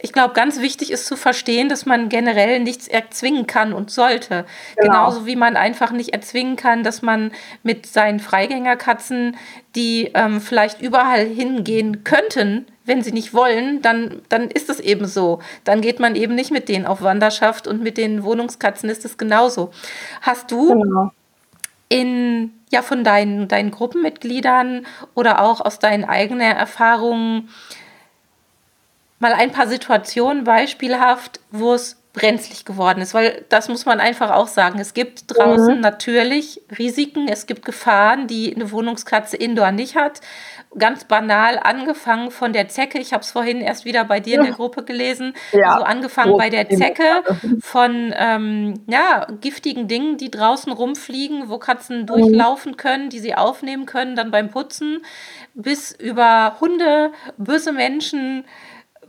ich glaube, ganz wichtig ist zu verstehen, dass man generell nichts erzwingen kann und sollte. Genau. Genauso wie man einfach nicht erzwingen kann, dass man mit seinen Freigängerkatzen, die ähm, vielleicht überall hingehen könnten, wenn sie nicht wollen, dann, dann ist es eben so. Dann geht man eben nicht mit denen auf Wanderschaft und mit den Wohnungskatzen ist es genauso. Hast du genau. in ja von deinen, deinen Gruppenmitgliedern oder auch aus deinen eigenen Erfahrungen mal ein paar Situationen beispielhaft, wo es brenzlig geworden ist, weil das muss man einfach auch sagen. Es gibt draußen mhm. natürlich Risiken, es gibt Gefahren, die eine Wohnungskatze indoor nicht hat. Ganz banal angefangen von der Zecke. Ich habe es vorhin erst wieder bei dir in der Gruppe gelesen. Ja. Also angefangen bei der Zecke von ähm, ja, giftigen Dingen, die draußen rumfliegen, wo Katzen mhm. durchlaufen können, die sie aufnehmen können, dann beim Putzen, bis über Hunde, böse Menschen,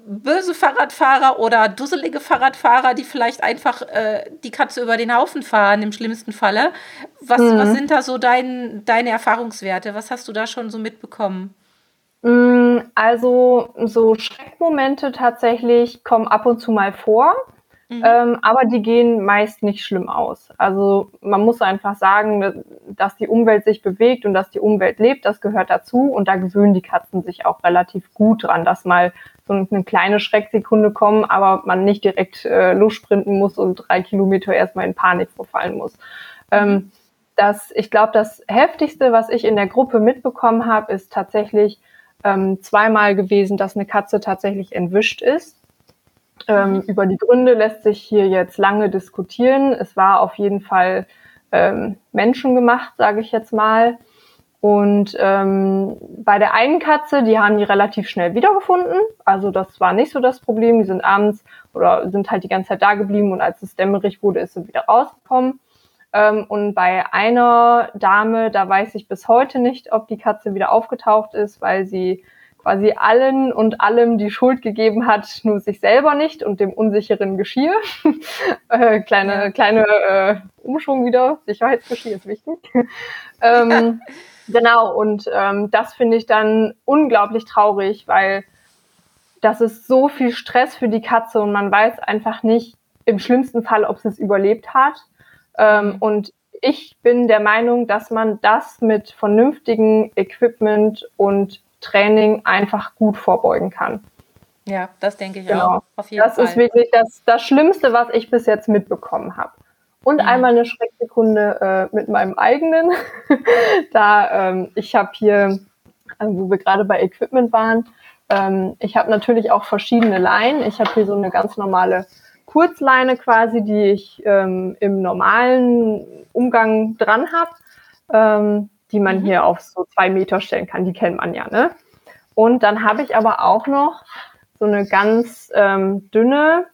böse Fahrradfahrer oder dusselige Fahrradfahrer, die vielleicht einfach äh, die Katze über den Haufen fahren, im schlimmsten Falle. Was, mhm. was sind da so dein, deine Erfahrungswerte? Was hast du da schon so mitbekommen? Mm, also so Schreckmomente tatsächlich kommen ab und zu mal vor. Mhm. Ähm, aber die gehen meist nicht schlimm aus. Also man muss einfach sagen, dass die Umwelt sich bewegt und dass die Umwelt lebt, das gehört dazu und da gewöhnen die Katzen sich auch relativ gut dran, dass mal so eine kleine Schrecksekunde kommen, aber man nicht direkt äh, lossprinten muss und drei Kilometer erstmal in Panik verfallen muss. Ähm, das, ich glaube, das heftigste, was ich in der Gruppe mitbekommen habe, ist tatsächlich ähm, zweimal gewesen, dass eine Katze tatsächlich entwischt ist. Ähm, mhm. über die Gründe lässt sich hier jetzt lange diskutieren. Es war auf jeden Fall ähm, menschengemacht, sage ich jetzt mal. Und ähm, bei der einen Katze, die haben die relativ schnell wiedergefunden. Also das war nicht so das Problem. Die sind abends oder sind halt die ganze Zeit da geblieben und als es dämmerig wurde, ist sie wieder rausgekommen. Ähm, und bei einer Dame, da weiß ich bis heute nicht, ob die Katze wieder aufgetaucht ist, weil sie quasi allen und allem die Schuld gegeben hat, nur sich selber nicht und dem unsicheren Geschirr. äh, kleine kleine äh, Umschwung wieder, Sicherheitsgeschirr ist wichtig. ähm, genau, und ähm, das finde ich dann unglaublich traurig, weil das ist so viel Stress für die Katze und man weiß einfach nicht im schlimmsten Fall, ob sie es überlebt hat. Ähm, mhm. und ich bin der Meinung, dass man das mit vernünftigem Equipment und Training einfach gut vorbeugen kann. Ja, das denke ich genau. auch. Auf jeden das Fall. ist wirklich das, das Schlimmste, was ich bis jetzt mitbekommen habe. Und mhm. einmal eine Schrecksekunde äh, mit meinem eigenen. da ähm, ich habe hier, also wo wir gerade bei Equipment waren, ähm, ich habe natürlich auch verschiedene Leinen. Ich habe hier so eine ganz normale Kurzleine quasi, die ich ähm, im normalen Umgang dran habe. Ähm, die man mhm. hier auf so zwei Meter stellen kann. Die kennt man ja, ne? Und dann habe ich aber auch noch so eine ganz ähm, dünne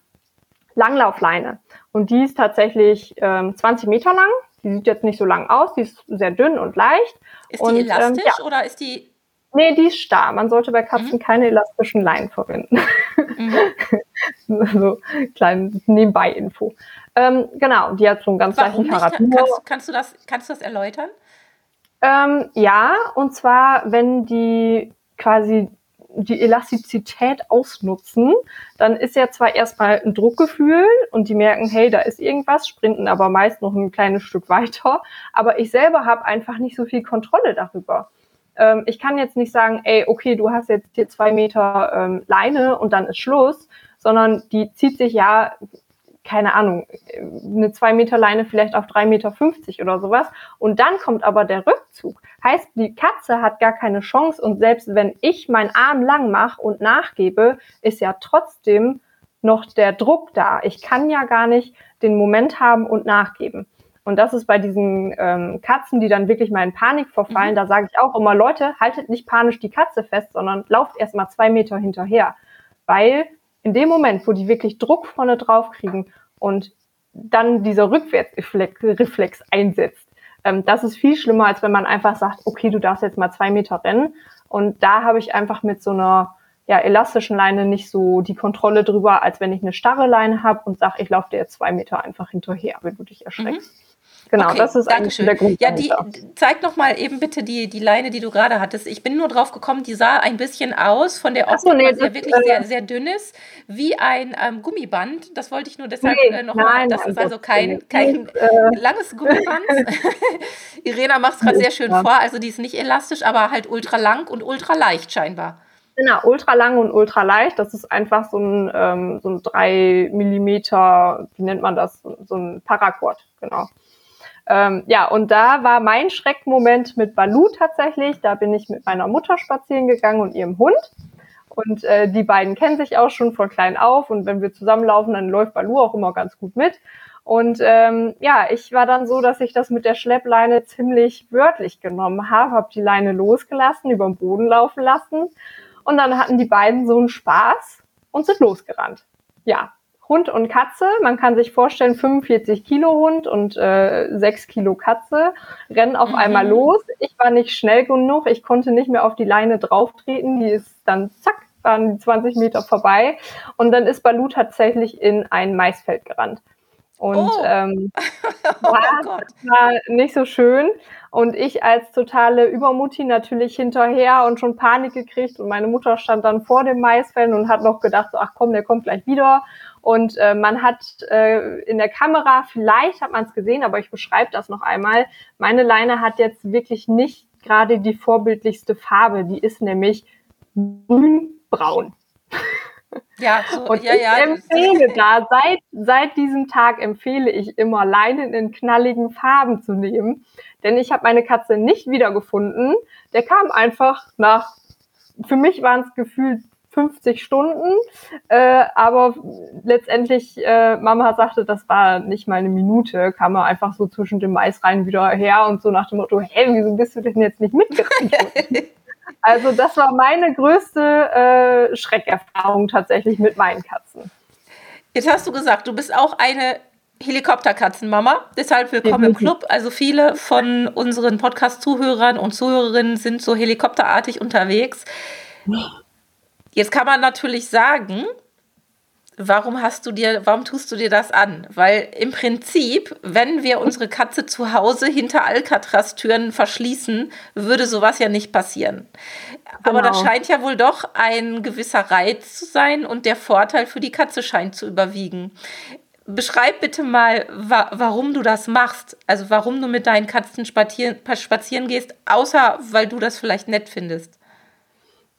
Langlaufleine. Und die ist tatsächlich ähm, 20 Meter lang. Die sieht jetzt nicht so lang aus, die ist sehr dünn und leicht. Ist die und, elastisch ähm, ja. oder ist die. Nee, die ist starr. Man sollte bei Katzen mhm. keine elastischen Leinen verwenden. Mhm. so kleine Nebenbei-Info. Ähm, genau, die hat so einen ganz Warum leichten Charakter. Kannst, kannst, du das, kannst du das erläutern? Ähm, ja, und zwar, wenn die quasi die Elastizität ausnutzen, dann ist ja zwar erstmal ein Druckgefühl und die merken, hey, da ist irgendwas, sprinten aber meist noch ein kleines Stück weiter. Aber ich selber habe einfach nicht so viel Kontrolle darüber. Ähm, ich kann jetzt nicht sagen, ey, okay, du hast jetzt hier zwei Meter ähm, Leine und dann ist Schluss, sondern die zieht sich ja keine Ahnung, eine zwei Meter Leine vielleicht auf drei Meter fünfzig oder sowas. Und dann kommt aber der Rückzug. Heißt, die Katze hat gar keine Chance und selbst wenn ich meinen Arm lang mache und nachgebe, ist ja trotzdem noch der Druck da. Ich kann ja gar nicht den Moment haben und nachgeben. Und das ist bei diesen ähm, Katzen, die dann wirklich mal in Panik verfallen, mhm. da sage ich auch immer, Leute, haltet nicht panisch die Katze fest, sondern lauft erst mal zwei Meter hinterher. Weil in dem Moment, wo die wirklich Druck vorne drauf kriegen und dann dieser Rückwärtsreflex einsetzt, ähm, das ist viel schlimmer, als wenn man einfach sagt, okay, du darfst jetzt mal zwei Meter rennen. Und da habe ich einfach mit so einer ja, elastischen Leine nicht so die Kontrolle drüber, als wenn ich eine starre Leine habe und sage, ich laufe dir jetzt zwei Meter einfach hinterher, wenn du dich erschreckst. Mhm. Genau, okay, das ist Dankeschön. der Grund. Ja, die, zeig noch mal eben bitte die, die Leine, die du gerade hattest. Ich bin nur drauf gekommen, die sah ein bisschen aus von der Optik, so, nee, ja wirklich äh, sehr, sehr dünn ist, wie ein ähm, Gummiband. Das wollte ich nur deshalb nee, äh, noch nein, mal. Das ist also kein, kein äh, langes Gummiband. Irena macht es gerade sehr schön vor. Also die ist nicht elastisch, aber halt ultra lang und ultra leicht scheinbar. Genau, ultra lang und ultra leicht. Das ist einfach so ein, ähm, so ein 3 Millimeter, wie nennt man das? So ein Paracord, genau. Ähm, ja, und da war mein Schreckmoment mit Balu tatsächlich. Da bin ich mit meiner Mutter spazieren gegangen und ihrem Hund. Und äh, die beiden kennen sich auch schon von klein auf. Und wenn wir zusammenlaufen, dann läuft Balu auch immer ganz gut mit. Und ähm, ja, ich war dann so, dass ich das mit der Schleppleine ziemlich wörtlich genommen habe, habe die Leine losgelassen, über den Boden laufen lassen. Und dann hatten die beiden so einen Spaß und sind losgerannt. Ja, Hund und Katze. Man kann sich vorstellen, 45 Kilo Hund und äh, 6 Kilo Katze rennen auf mhm. einmal los. Ich war nicht schnell genug. Ich konnte nicht mehr auf die Leine drauftreten. Die ist dann zack, waren die 20 Meter vorbei. Und dann ist Balu tatsächlich in ein Maisfeld gerannt. Und oh. ähm, oh war, war nicht so schön. Und ich als totale Übermutti natürlich hinterher und schon Panik gekriegt. Und meine Mutter stand dann vor dem Maisfeld und hat noch gedacht, so, ach komm, der kommt gleich wieder. Und äh, man hat äh, in der Kamera, vielleicht hat man es gesehen, aber ich beschreibe das noch einmal. Meine Leine hat jetzt wirklich nicht gerade die vorbildlichste Farbe. Die ist nämlich grün-braun. Ja, so, und ja, ich ja, empfehle da, seit, seit diesem Tag empfehle ich immer, Leinen in knalligen Farben zu nehmen. Denn ich habe meine Katze nicht wiedergefunden. Der kam einfach nach, für mich waren es gefühlt 50 Stunden, äh, aber letztendlich, äh, Mama sagte, das war nicht mal eine Minute, kam er einfach so zwischen dem Mais rein wieder her und so nach dem Motto, hey, wieso bist du denn jetzt nicht mitgerannt? also das war meine größte äh, Schreckerfahrung tatsächlich mit meinen Katzen. Jetzt hast du gesagt, du bist auch eine Helikopterkatzenmama. Deshalb willkommen im Club. Also viele von unseren Podcast-Zuhörern und Zuhörerinnen sind so helikopterartig unterwegs. Jetzt kann man natürlich sagen, warum hast du dir, warum tust du dir das an? Weil im Prinzip, wenn wir unsere Katze zu Hause hinter Alcatraz-Türen verschließen, würde sowas ja nicht passieren. Genau. Aber das genau. scheint ja wohl doch ein gewisser Reiz zu sein und der Vorteil für die Katze scheint zu überwiegen. Beschreib bitte mal, wa warum du das machst. Also warum du mit deinen Katzen spazieren, spazieren gehst, außer weil du das vielleicht nett findest.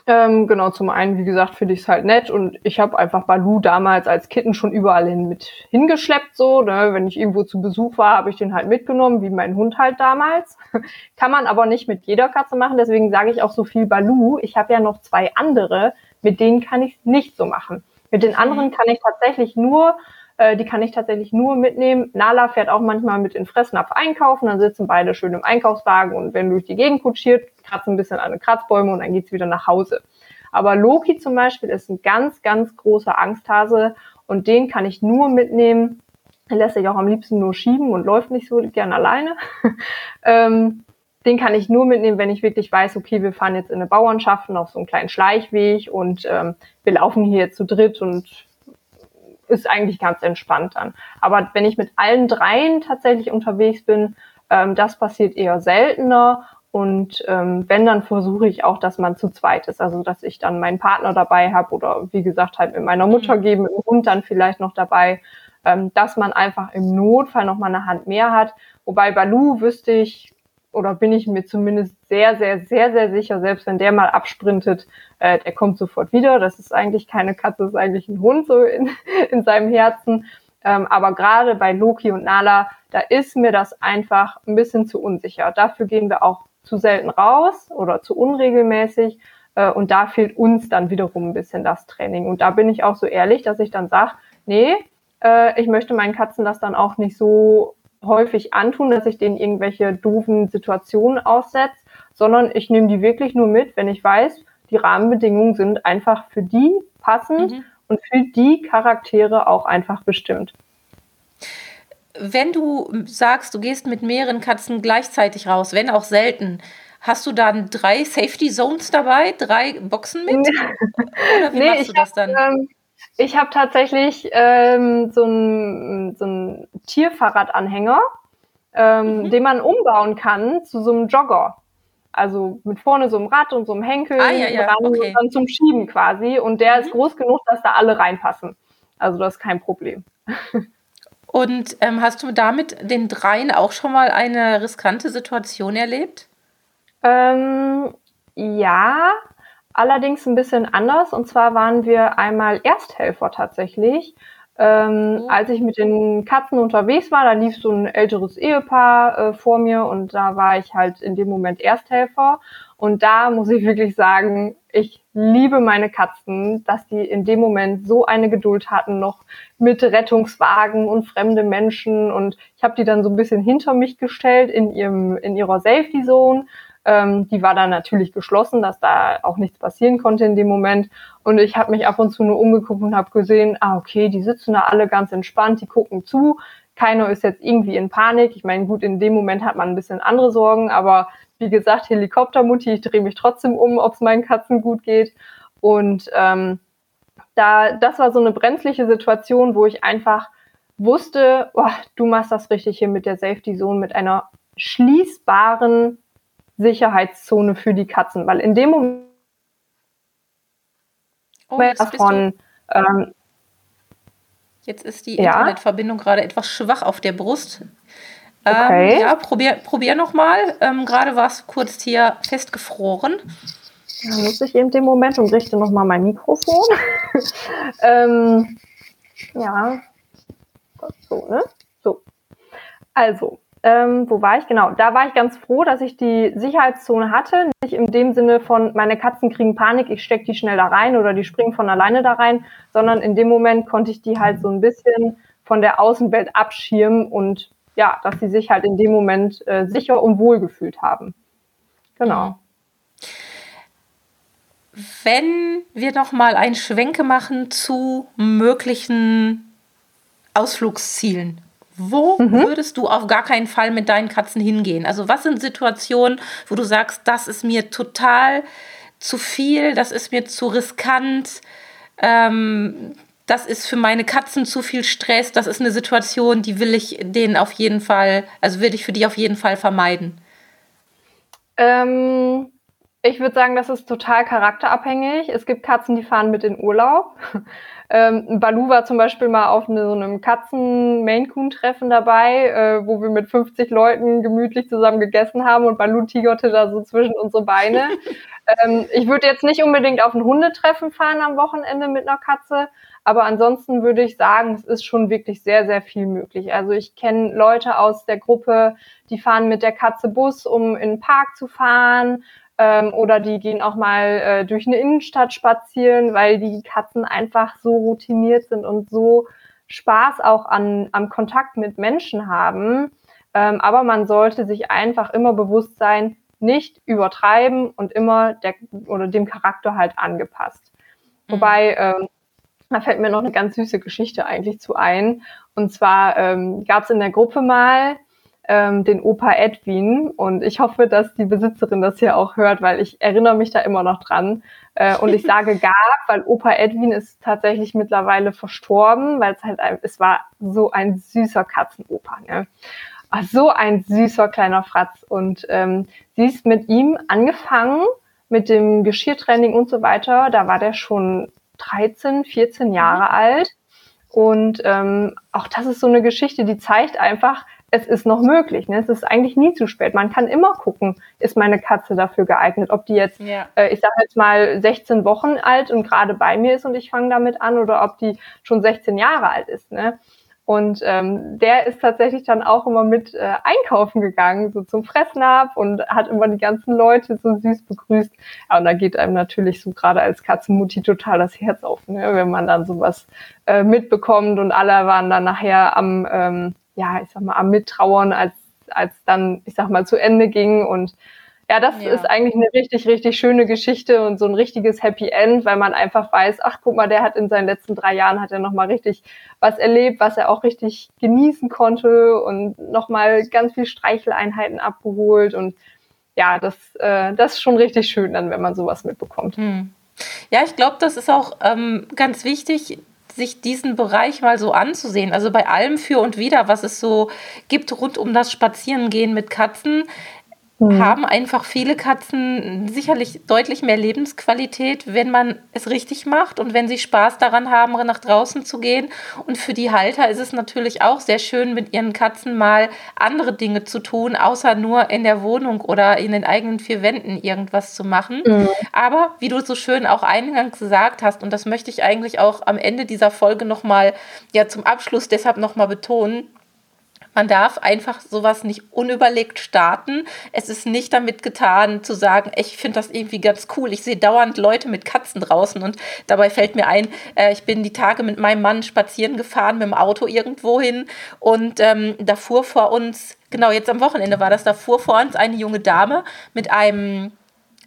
Ähm, genau, zum einen, wie gesagt, finde ich es halt nett und ich habe einfach Balu damals als Kitten schon überall hin mit hingeschleppt, so, ne? wenn ich irgendwo zu Besuch war, habe ich den halt mitgenommen, wie mein Hund halt damals. Kann man aber nicht mit jeder Katze machen, deswegen sage ich auch so viel Balu. Ich habe ja noch zwei andere, mit denen kann ich es nicht so machen. Mit den anderen mhm. kann ich tatsächlich nur äh, die kann ich tatsächlich nur mitnehmen. Nala fährt auch manchmal mit in Fressnapf einkaufen, dann sitzen beide schön im Einkaufswagen und werden durch die Gegend kutschiert, kratzen ein bisschen an den Kratzbäume und dann geht's wieder nach Hause. Aber Loki zum Beispiel ist ein ganz, ganz großer Angsthase und den kann ich nur mitnehmen. Er lässt sich auch am liebsten nur schieben und läuft nicht so gern alleine. ähm, den kann ich nur mitnehmen, wenn ich wirklich weiß, okay, wir fahren jetzt in eine Bauernschaft auf so einen kleinen Schleichweg und ähm, wir laufen hier zu dritt und ist eigentlich ganz entspannt dann. Aber wenn ich mit allen dreien tatsächlich unterwegs bin, ähm, das passiert eher seltener. Und ähm, wenn, dann versuche ich auch, dass man zu zweit ist. Also dass ich dann meinen Partner dabei habe oder wie gesagt halt mit meiner Mutter mhm. geben, mit dem Hund dann vielleicht noch dabei, ähm, dass man einfach im Notfall noch mal eine Hand mehr hat. Wobei bei Lou wüsste ich, oder bin ich mir zumindest sehr, sehr, sehr, sehr sicher, selbst wenn der mal absprintet, äh, der kommt sofort wieder. Das ist eigentlich keine Katze, das ist eigentlich ein Hund so in, in seinem Herzen. Ähm, aber gerade bei Loki und Nala, da ist mir das einfach ein bisschen zu unsicher. Dafür gehen wir auch zu selten raus oder zu unregelmäßig. Äh, und da fehlt uns dann wiederum ein bisschen das Training. Und da bin ich auch so ehrlich, dass ich dann sage, nee, äh, ich möchte meinen Katzen das dann auch nicht so häufig antun, dass ich denen irgendwelche doofen Situationen aussetze, sondern ich nehme die wirklich nur mit, wenn ich weiß, die Rahmenbedingungen sind einfach für die passend mhm. und für die Charaktere auch einfach bestimmt. Wenn du sagst, du gehst mit mehreren Katzen gleichzeitig raus, wenn auch selten, Hast du dann drei Safety Zones dabei, drei Boxen mit? Oder wie nee, machst du das dann? Hab, ähm, ich habe tatsächlich ähm, so einen so Tierfahrradanhänger, ähm, mhm. den man umbauen kann zu so einem Jogger. Also mit vorne so einem Rad und so einem Henkel ah, ja, ja. Okay. und dann zum Schieben quasi. Und der mhm. ist groß genug, dass da alle reinpassen. Also das ist kein Problem. Und ähm, hast du damit den dreien auch schon mal eine riskante Situation erlebt? Ähm, ja, allerdings ein bisschen anders. Und zwar waren wir einmal Ersthelfer tatsächlich. Ähm, oh. Als ich mit den Katzen unterwegs war, da lief so ein älteres Ehepaar äh, vor mir und da war ich halt in dem Moment Ersthelfer. Und da muss ich wirklich sagen, ich liebe meine Katzen, dass die in dem Moment so eine Geduld hatten, noch mit Rettungswagen und fremde Menschen. Und ich habe die dann so ein bisschen hinter mich gestellt in ihrem in ihrer Safety Zone ähm, die war dann natürlich geschlossen, dass da auch nichts passieren konnte in dem Moment. Und ich habe mich ab und zu nur umgeguckt und habe gesehen, ah, okay, die sitzen da alle ganz entspannt, die gucken zu. Keiner ist jetzt irgendwie in Panik. Ich meine, gut, in dem Moment hat man ein bisschen andere Sorgen, aber wie gesagt, Helikoptermutti, ich drehe mich trotzdem um, ob es meinen Katzen gut geht. Und ähm, da, das war so eine brenzliche Situation, wo ich einfach wusste, oh, du machst das richtig hier mit der Safety Zone, mit einer schließbaren Sicherheitszone für die Katzen, weil in dem Moment oh, davon ähm, Jetzt ist die ja? Internetverbindung gerade etwas schwach auf der Brust. Ähm, okay. ja, probier, probier nochmal. Ähm, gerade war es kurz hier festgefroren. Dann nutze ich eben den Moment und richte nochmal mein Mikrofon. ähm, ja, so, ne? So. Also, ähm, wo war ich? Genau, da war ich ganz froh, dass ich die Sicherheitszone hatte. Nicht in dem Sinne von, meine Katzen kriegen Panik, ich stecke die schnell da rein oder die springen von alleine da rein, sondern in dem Moment konnte ich die halt so ein bisschen von der Außenwelt abschirmen und ja, dass sie sich halt in dem Moment äh, sicher und wohl gefühlt haben. Genau. Wenn wir noch mal ein Schwenke machen zu möglichen Ausflugszielen wo mhm. würdest du auf gar keinen Fall mit deinen Katzen hingehen? Also was sind Situationen, wo du sagst, das ist mir total zu viel, das ist mir zu riskant, ähm, das ist für meine Katzen zu viel Stress, das ist eine Situation, die will ich denen auf jeden Fall, also will ich für die auf jeden Fall vermeiden? Ähm, ich würde sagen, das ist total charakterabhängig. Es gibt Katzen, die fahren mit in Urlaub. Ähm, Balu war zum Beispiel mal auf eine, so einem Katzen-Maine-Coon-Treffen dabei, äh, wo wir mit 50 Leuten gemütlich zusammen gegessen haben und Balu tigerte da so zwischen unsere Beine. ähm, ich würde jetzt nicht unbedingt auf ein Hundetreffen fahren am Wochenende mit einer Katze, aber ansonsten würde ich sagen, es ist schon wirklich sehr, sehr viel möglich. Also ich kenne Leute aus der Gruppe, die fahren mit der Katze Bus, um in den Park zu fahren ähm, oder die gehen auch mal äh, durch eine Innenstadt spazieren, weil die Katzen einfach so routiniert sind und so Spaß auch an, am Kontakt mit Menschen haben. Ähm, aber man sollte sich einfach immer bewusst sein, nicht übertreiben und immer der oder dem Charakter halt angepasst. Mhm. Wobei, ähm, da fällt mir noch eine ganz süße Geschichte eigentlich zu ein. Und zwar ähm, gab es in der Gruppe mal ähm, den Opa Edwin. Und ich hoffe, dass die Besitzerin das hier auch hört, weil ich erinnere mich da immer noch dran. Äh, und ich sage gab, weil Opa Edwin ist tatsächlich mittlerweile verstorben, weil es halt, ein, es war so ein süßer Katzenopa. Ne? Ach, so ein süßer kleiner Fratz. Und ähm, sie ist mit ihm angefangen, mit dem Geschirrtraining und so weiter. Da war der schon 13, 14 Jahre mhm. alt. Und ähm, auch das ist so eine Geschichte, die zeigt einfach, es ist noch möglich. Ne? Es ist eigentlich nie zu spät. Man kann immer gucken, ist meine Katze dafür geeignet. Ob die jetzt, ja. äh, ich sage jetzt mal, 16 Wochen alt und gerade bei mir ist und ich fange damit an oder ob die schon 16 Jahre alt ist. Ne? Und ähm, der ist tatsächlich dann auch immer mit äh, einkaufen gegangen, so zum Fressnapf und hat immer die ganzen Leute so süß begrüßt. Ja, und da geht einem natürlich so gerade als Katzenmutti total das Herz auf, ne? wenn man dann sowas äh, mitbekommt und alle waren dann nachher am ähm, ja, ich sag mal, am Mittrauern, als, als dann, ich sag mal, zu Ende ging. Und ja, das ja. ist eigentlich eine richtig, richtig schöne Geschichte und so ein richtiges Happy End, weil man einfach weiß, ach, guck mal, der hat in seinen letzten drei Jahren hat er nochmal richtig was erlebt, was er auch richtig genießen konnte und nochmal ganz viel Streicheleinheiten abgeholt und ja, das, äh, das ist schon richtig schön dann, wenn man sowas mitbekommt. Hm. Ja, ich glaube, das ist auch ähm, ganz wichtig, sich diesen Bereich mal so anzusehen. Also bei allem für und wider, was es so gibt rund um das Spazierengehen mit Katzen, mhm. haben einfach viele Katzen sicherlich deutlich mehr Lebensqualität, wenn man es richtig macht und wenn sie Spaß daran haben, nach draußen zu gehen. Und für die Halter ist es natürlich auch sehr schön, mit ihren Katzen mal andere Dinge zu tun, außer nur in der Wohnung oder in den eigenen vier Wänden irgendwas zu machen. Mhm. Aber wie du so schön auch eingangs gesagt hast, und das möchte ich eigentlich auch am Ende dieser Folge nochmal, ja, zum Abschluss deshalb nochmal betonen, man darf einfach sowas nicht unüberlegt starten. Es ist nicht damit getan zu sagen, ich finde das irgendwie ganz cool. Ich sehe dauernd Leute mit Katzen draußen und dabei fällt mir ein, äh, ich bin die Tage mit meinem Mann spazieren gefahren mit dem Auto irgendwo hin und ähm, da fuhr vor uns, genau jetzt am Wochenende war das, da fuhr vor uns eine junge Dame mit einem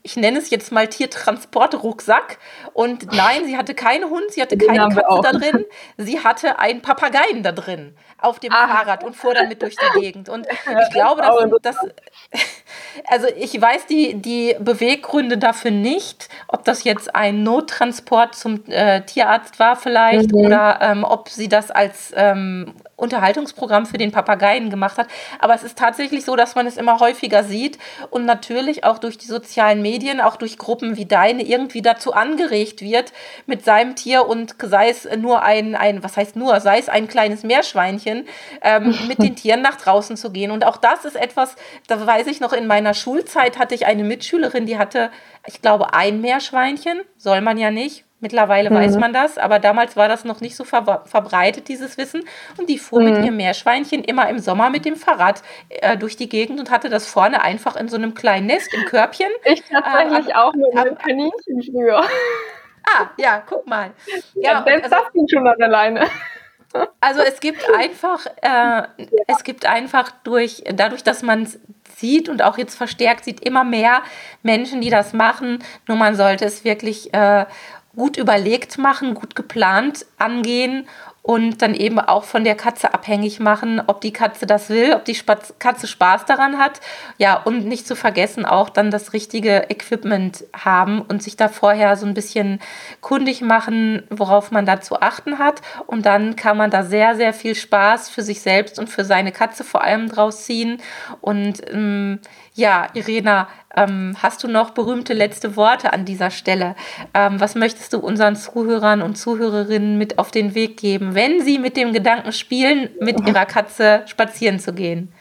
ich nenne es jetzt mal Tiertransportrucksack. Und nein, sie hatte keinen Hund, sie hatte keine Katze da drin, sie hatte einen Papageien da drin auf dem ah. Fahrrad und fuhr damit durch die Gegend. Und ich glaube, dass, dass also ich weiß die, die Beweggründe dafür nicht, ob das jetzt ein Nottransport zum äh, Tierarzt war vielleicht mhm. oder ähm, ob sie das als ähm, Unterhaltungsprogramm für den Papageien gemacht hat. Aber es ist tatsächlich so, dass man es immer häufiger sieht und natürlich auch durch die sozialen Medien, auch durch Gruppen wie deine irgendwie dazu angeregt wird, mit seinem Tier und sei es nur ein, ein was heißt nur, sei es ein kleines Meerschweinchen, ähm, mit den Tieren nach draußen zu gehen. Und auch das ist etwas, da weiß ich noch, in meiner Schulzeit hatte ich eine Mitschülerin, die hatte, ich glaube, ein Meerschweinchen, soll man ja nicht, Mittlerweile mhm. weiß man das, aber damals war das noch nicht so ver verbreitet, dieses Wissen. Und die fuhr mhm. mit ihrem Meerschweinchen immer im Sommer mit dem Fahrrad äh, durch die Gegend und hatte das vorne einfach in so einem kleinen Nest im Körbchen. Ich tatsächlich äh, auch mit einem Kaninchen früher. Ah, ja, guck mal. Ja, ja selbst also, das ging schon an alleine. Also es gibt einfach, äh, es gibt einfach durch, dadurch, dass man es sieht und auch jetzt verstärkt sieht, immer mehr Menschen, die das machen. Nur man sollte es wirklich äh, gut überlegt machen, gut geplant angehen und dann eben auch von der Katze abhängig machen, ob die Katze das will, ob die Spaz Katze Spaß daran hat. Ja, und nicht zu vergessen auch dann das richtige Equipment haben und sich da vorher so ein bisschen kundig machen, worauf man da zu achten hat. Und dann kann man da sehr, sehr viel Spaß für sich selbst und für seine Katze vor allem draus ziehen. Und ähm, ja, Irena, ähm, hast du noch berühmte letzte Worte an dieser Stelle? Ähm, was möchtest du unseren Zuhörern und Zuhörerinnen mit auf den Weg geben, wenn sie mit dem Gedanken spielen, mit ihrer Katze spazieren zu gehen?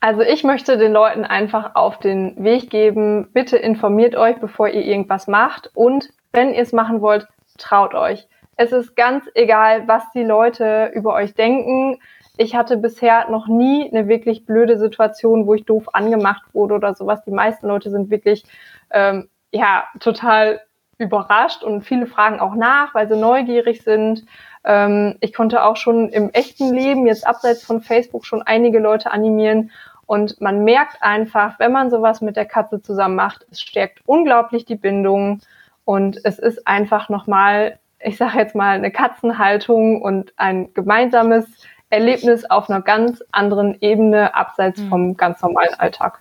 Also ich möchte den Leuten einfach auf den Weg geben, bitte informiert euch, bevor ihr irgendwas macht und wenn ihr es machen wollt, traut euch. Es ist ganz egal, was die Leute über euch denken ich hatte bisher noch nie eine wirklich blöde Situation, wo ich doof angemacht wurde oder sowas. Die meisten Leute sind wirklich ähm, ja total überrascht und viele fragen auch nach, weil sie neugierig sind. Ähm, ich konnte auch schon im echten Leben, jetzt abseits von Facebook, schon einige Leute animieren. Und man merkt einfach, wenn man sowas mit der Katze zusammen macht, es stärkt unglaublich die Bindung. Und es ist einfach nochmal, ich sage jetzt mal, eine Katzenhaltung und ein gemeinsames Erlebnis auf einer ganz anderen Ebene, abseits vom mhm. ganz normalen Alltag.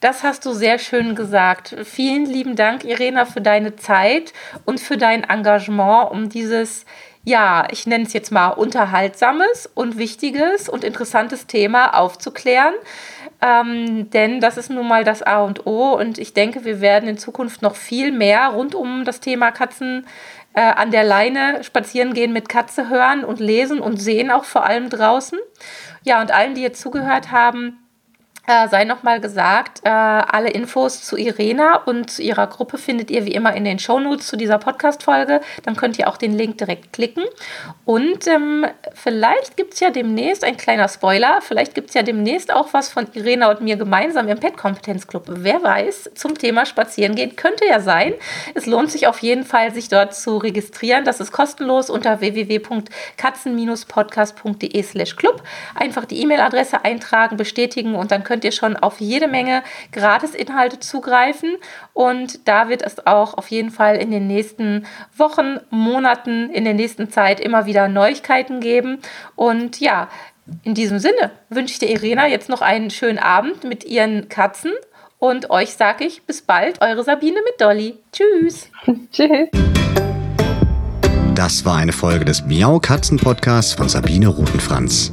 Das hast du sehr schön gesagt. Vielen lieben Dank, Irena, für deine Zeit und für dein Engagement, um dieses, ja, ich nenne es jetzt mal unterhaltsames und wichtiges und interessantes Thema aufzuklären. Ähm, denn das ist nun mal das A und O und ich denke, wir werden in Zukunft noch viel mehr rund um das Thema Katzen äh, an der Leine spazieren gehen mit Katze hören und lesen und sehen auch vor allem draußen. Ja, und allen, die jetzt zugehört haben, äh, sei nochmal gesagt, äh, alle Infos zu Irena und zu ihrer Gruppe findet ihr wie immer in den Shownotes zu dieser Podcast-Folge. Dann könnt ihr auch den Link direkt klicken. Und ähm, vielleicht gibt es ja demnächst, ein kleiner Spoiler, vielleicht gibt es ja demnächst auch was von Irena und mir gemeinsam im Pet-Kompetenzclub. Wer weiß, zum Thema Spazierengehen könnte ja sein. Es lohnt sich auf jeden Fall, sich dort zu registrieren. Das ist kostenlos unter www.katzen-podcast.de slash club. Einfach die E-Mail-Adresse eintragen, bestätigen und dann könnt könnt ihr schon auf jede Menge Gratis-Inhalte zugreifen. Und da wird es auch auf jeden Fall in den nächsten Wochen, Monaten, in der nächsten Zeit immer wieder Neuigkeiten geben. Und ja, In diesem Sinne wünsche ich der Irena jetzt noch einen schönen Abend mit ihren Katzen und euch sage ich bis bald, eure Sabine mit Dolly. Tschüss. Tschüss. Das war eine Folge des Miau Katzen Podcasts von Sabine Rutenfranz.